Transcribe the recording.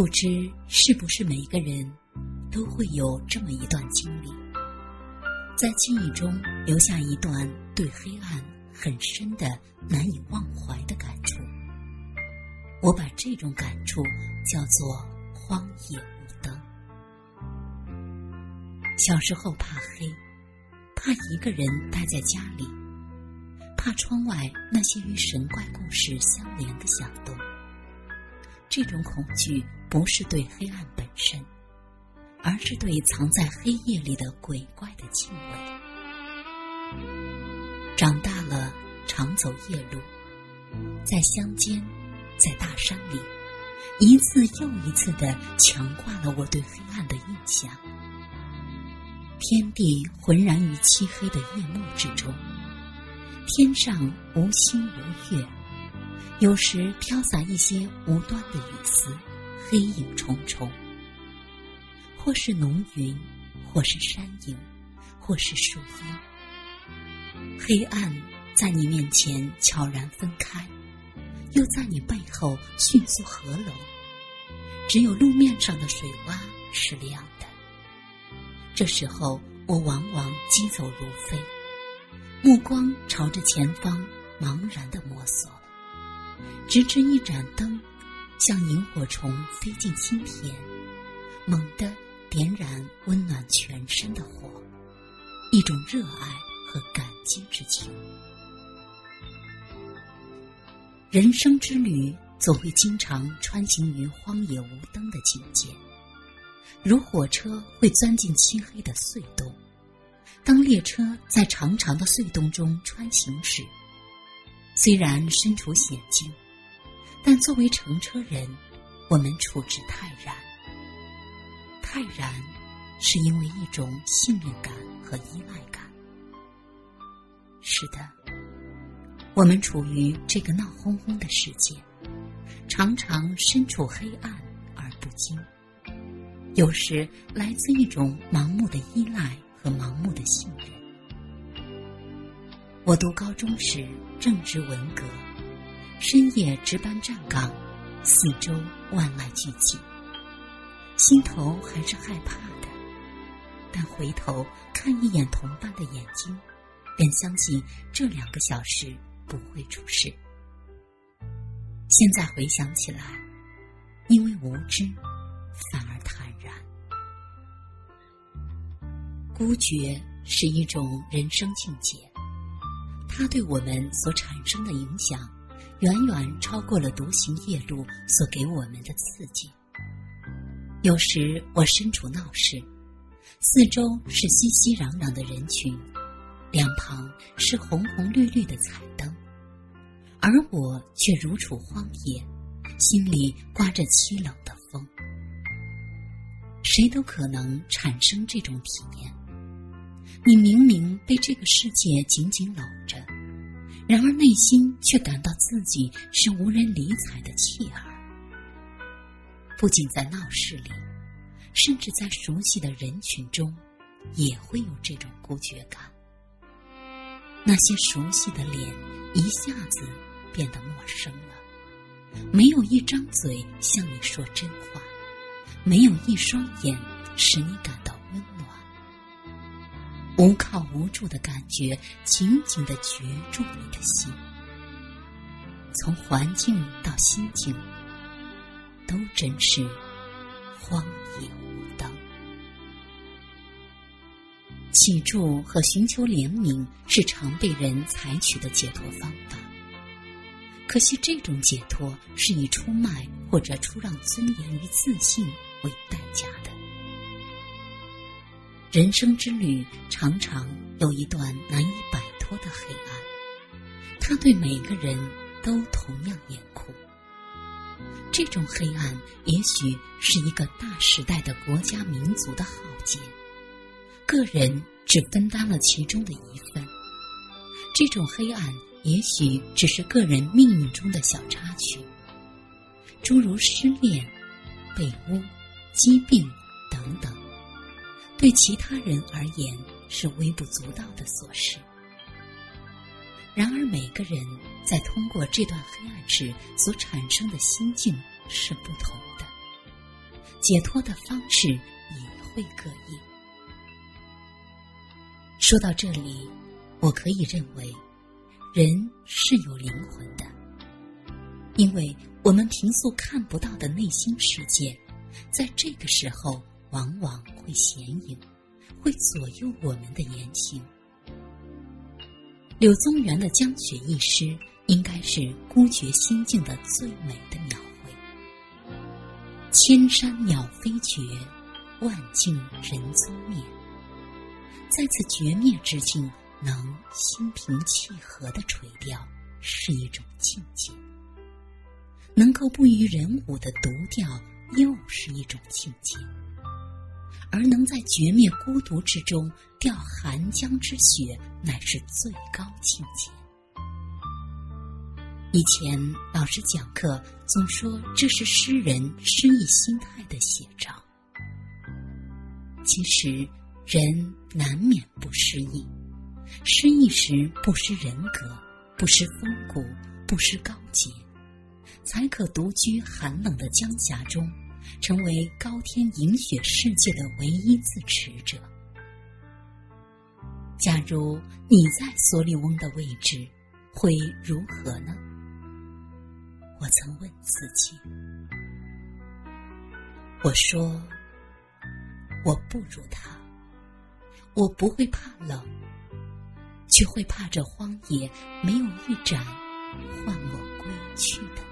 不知是不是每个人都会有这么一段经历，在记忆中留下一段对黑暗很深的、难以忘怀的感触。我把这种感触叫做“荒野无灯”。小时候怕黑，怕一个人待在家里，怕窗外那些与神怪故事相连的响动。这种恐惧不是对黑暗本身，而是对藏在黑夜里的鬼怪的敬畏。长大了，常走夜路，在乡间，在大山里，一次又一次的强化了我对黑暗的印象。天地浑然于漆黑的夜幕之中，天上无星无月。有时飘洒一些无端的雨丝，黑影重重，或是浓云，或是山影，或是树荫。黑暗在你面前悄然分开，又在你背后迅速合拢。只有路面上的水洼是亮的。这时候，我往往疾走如飞，目光朝着前方，茫然的摸索。直至一盏灯，像萤火虫飞进心田，猛地点燃温暖全身的火，一种热爱和感激之情。人生之旅总会经常穿行于荒野无灯的境界，如火车会钻进漆黑的隧洞。当列车在长长的隧洞中穿行时，虽然身处险境。但作为乘车人，我们处之泰然。泰然，是因为一种信任感和依赖感。是的，我们处于这个闹哄哄的世界，常常身处黑暗而不惊。有时来自一种盲目的依赖和盲目的信任。我读高中时正值文革。深夜值班站岗，四周万籁俱寂，心头还是害怕的。但回头看一眼同伴的眼睛，便相信这两个小时不会出事。现在回想起来，因为无知，反而坦然。孤绝是一种人生境界，它对我们所产生的影响。远远超过了独行夜路所给我们的刺激。有时我身处闹市，四周是熙熙攘攘的人群，两旁是红红绿绿的彩灯，而我却如处荒野，心里刮着凄冷的风。谁都可能产生这种体验：你明明被这个世界紧紧搂着。然而内心却感到自己是无人理睬的弃儿。不仅在闹市里，甚至在熟悉的人群中，也会有这种孤绝感。那些熟悉的脸一下子变得陌生了，没有一张嘴向你说真话，没有一双眼使你感到。无靠无助的感觉紧紧的攫住你的心，从环境到心境，都真是荒野无灯。祈祝和寻求怜悯是常被人采取的解脱方法，可惜这种解脱是以出卖或者出让尊严与自信为代价的。人生之旅常常有一段难以摆脱的黑暗，它对每个人都同样严酷。这种黑暗也许是一个大时代的国家民族的浩劫，个人只分担了其中的一份。这种黑暗也许只是个人命运中的小插曲，诸如失恋、被污、疾病等等。对其他人而言是微不足道的琐事，然而每个人在通过这段黑暗时所产生的心境是不同的。解脱的方式也会各异。说到这里，我可以认为，人是有灵魂的，因为我们平素看不到的内心世界，在这个时候往往会显影，会左右我们的言行。柳宗元的《江雪》一诗，应该是孤绝心境的最美的描绘。千山鸟飞绝，万径人踪灭。在此绝灭之境，能心平气和的垂钓，是一种境界；能够不与人舞的独钓，又是一种境界。而能在绝灭孤独之中钓寒江之雪，乃是最高境界。以前老师讲课总说这是诗人失意心态的写照。其实人难免不失意，失意时不失人格，不失风骨，不失高洁，才可独居寒冷的江峡中。成为高天饮雪世界的唯一自持者。假如你在索利翁的位置，会如何呢？我曾问自己。我说：“我不如他，我不会怕冷，却会怕这荒野没有一盏唤我归去的。”